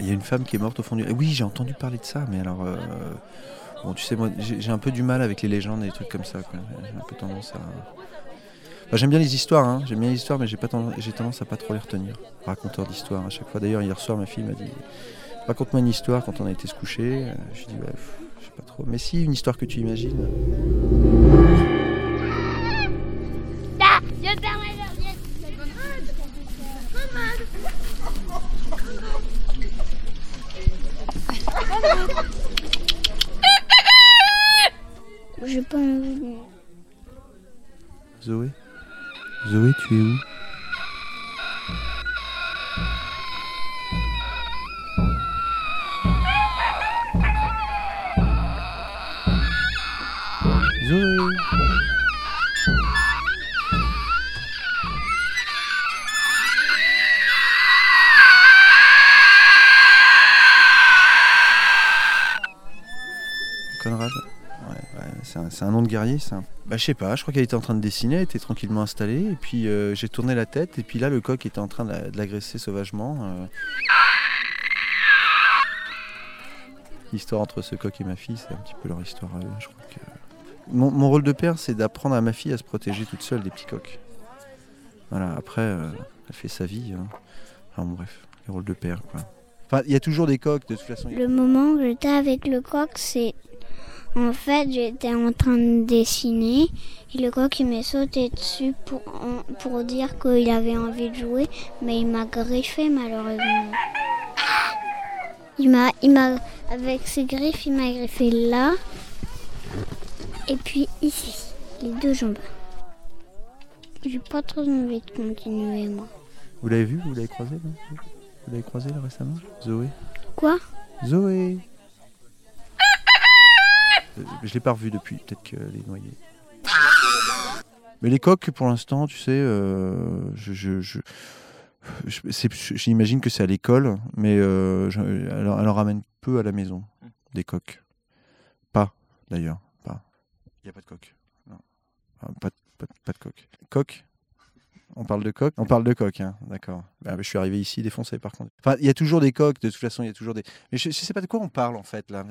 Il y a une femme qui est morte au fond du. Eh Oui, j'ai entendu parler de ça, mais alors. euh, Bon, tu sais, moi, j'ai un peu du mal avec les légendes et les trucs comme ça. J'ai un peu tendance à. J'aime bien les histoires, hein. j'aime bien les histoires, mais j'ai tendance, tendance à pas trop les retenir. Raconteur d'histoires à chaque fois. D'ailleurs, hier soir, ma fille m'a dit Raconte-moi une histoire quand on a été se coucher. Je dis Ouais, pff, je sais pas trop. Mais si, une histoire que tu imagines. Je J'ai pas envie. Zoé Zoé, tu es où? Zoé Conrad Ouais, ouais, c'est un, nom de guerrier, un... Bah je sais pas, je crois qu'elle était en train de dessiner, elle était tranquillement installée, et puis euh, j'ai tourné la tête, et puis là le coq était en train de la- de l'agresser sauvagement. euh. L'histoire entre ce coq et ma fille, c'est un petit peu leur histoire je crois que... Mon, rôle de père, c'est d'apprendre à ma fille à se protéger toute seule des petits coqs. Voilà, après, euh, elle fait sa vie. hein. Enfin bref, le rôle de père, quoi. Enfin, il y a toujours des coqs, de toute façon. Le moment où j'étais avec le coq, c'est... En fait, j'étais en train de dessiner et le coq il m'est sauté dessus pour, dire qu'il avait envie de jouer, mais il m'a griffé malheureusement. Il m'a, il m'a, avec ses griffes, il m'a griffé là et puis ici, les deux jambes. J'ai pas trop envie de continuer moi. Vous l'avez vu Vous l'avez croisé Vous l'avez croisé là récemment? Zoé? Quoi? Zoé Je l'ai pas revu depuis, peut-être qu'elle est noyée. Mais les coqs, pour l'instant, tu sais, euh, je, je, je- j'imagine que c'est à l'école, mais euh, elle, en- ramène peu à la maison, des coqs. Pas, d'ailleurs, pas. Il n'y a pas de coq. Non. Pas, de- pas, de- pas de coq. Coq on parle de coq On parle de coq, hein, d'accord. Ah, bah, je suis arrivé ici défoncé par contre. Enfin, il y a toujours des coqs, de toute façon, il y a toujours des. Mais je ne sais pas de quoi on parle en fait là.